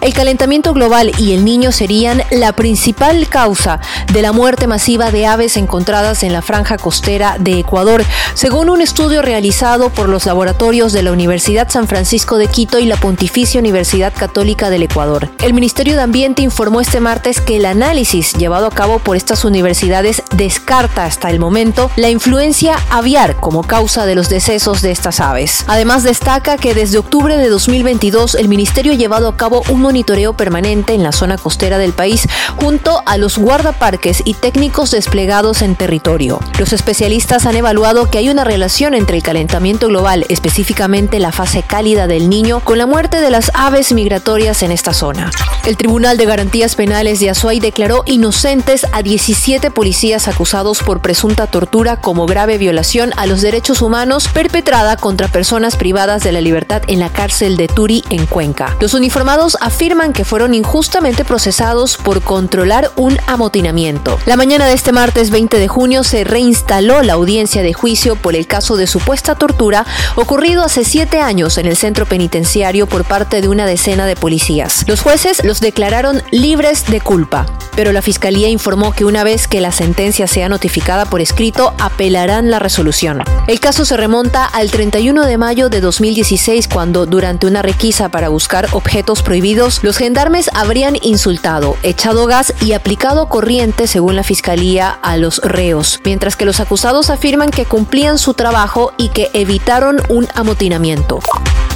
El calentamiento global y el niño serían la principal causa de la muerte masiva de aves encontradas en la franja costera de Ecuador, según un estudio realizado por los laboratorios de la Universidad San Francisco de Quito y la Pontificia Universidad Católica del Ecuador. El Ministerio de Ambiente informó este martes que el análisis llevado a cabo por estas universidades descarta hasta el momento la influencia aviar como causa de los decesos de estas aves. Además destaca que desde octubre de 2022 el Ministerio ha llevado a cabo un monitoreo permanente en la zona costera del país junto a los guardaparques y técnicos desplegados en territorio. Los especialistas han evaluado que hay una relación entre el calentamiento global, específicamente la fase cálida del niño, con la muerte de las aves migratorias en esta zona. El Tribunal de Garantías Penales de Azuay declaró inocentes a 17 policías acusados por presunta tortura como grave violación a los derechos humanos perpetrada contra personas privadas de la libertad en la cárcel de Turi en Cuenca. Los uniformados afirman que fueron injustamente procesados por controlar un amotinamiento. La mañana de este martes 20 de junio se reinstaló la audiencia de juicio por el caso de supuesta tortura ocurrido hace siete años en el centro penitenciario por parte de una decena de policías. Los jueces los declararon libres de culpa, pero la fiscalía informó que una vez que la sentencia sea notificada por escrito, apelarán la resolución. El caso se remonta al 31 de mayo de 2016 cuando durante una requisa para buscar objetos prohibidos los gendarmes habrían insultado, echado gas y aplicado corriente, según la fiscalía, a los reos, mientras que los acusados afirman que cumplían su trabajo y que evitaron un amotinamiento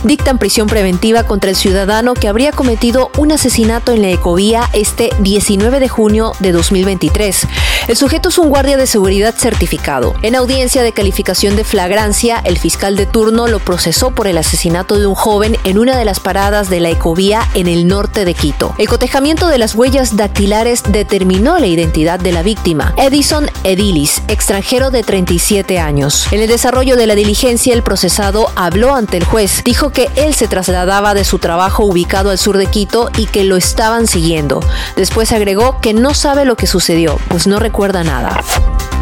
dictan prisión preventiva contra el ciudadano que habría cometido un asesinato en la Ecovía este 19 de junio de 2023. El sujeto es un guardia de seguridad certificado. En audiencia de calificación de flagrancia, el fiscal de turno lo procesó por el asesinato de un joven en una de las paradas de la Ecovía en el norte de Quito. El cotejamiento de las huellas dactilares determinó la identidad de la víctima, Edison Edilis, extranjero de 37 años. En el desarrollo de la diligencia, el procesado habló ante el juez, dijo que él se trasladaba de su trabajo ubicado al sur de Quito y que lo estaban siguiendo. Después agregó que no sabe lo que sucedió, pues no recuerda nada.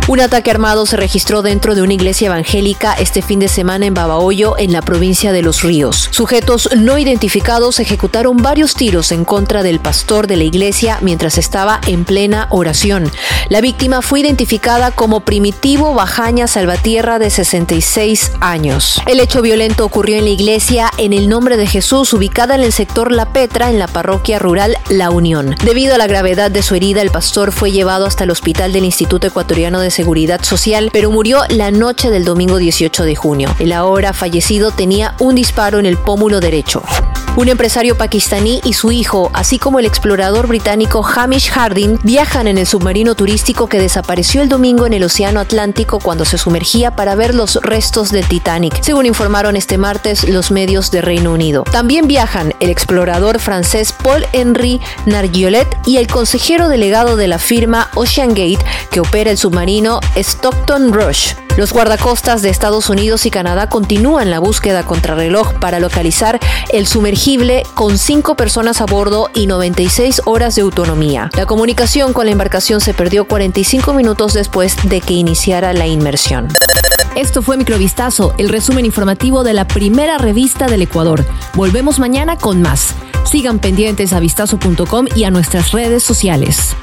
Un ataque armado se registró dentro de una iglesia evangélica este fin de semana en Babahoyo, en la provincia de Los Ríos. Sujetos no identificados ejecutaron varios tiros en contra del pastor de la iglesia mientras estaba en plena oración. La víctima fue identificada como Primitivo Bajaña Salvatierra de 66 años. El hecho violento ocurrió en la iglesia en el nombre de Jesús, ubicada en el sector La Petra, en la parroquia rural La Unión. Debido a la gravedad de su herida, el pastor fue llevado hasta el hospital del Instituto Ecuatoriano de Seguridad Social, pero murió la noche del domingo 18 de junio. El ahora fallecido tenía un disparo en el pómulo derecho. Un empresario pakistaní y su hijo, así como el explorador británico Hamish Harding, viajan en el submarino turístico que desapareció el domingo en el Océano Atlántico cuando se sumergía para ver los restos del Titanic, según informaron este martes los medios de Reino Unido. También viajan el explorador francés Paul-Henri Nargiolet y el consejero delegado de la firma Ocean Gate, que opera el submarino Stockton Rush. Los guardacostas de Estados Unidos y Canadá continúan la búsqueda contrarreloj para localizar el sumergible con cinco personas a bordo y 96 horas de autonomía. La comunicación con la embarcación se perdió 45 minutos después de que iniciara la inmersión. Esto fue Microvistazo, el resumen informativo de la primera revista del Ecuador. Volvemos mañana con más. Sigan pendientes a vistazo.com y a nuestras redes sociales.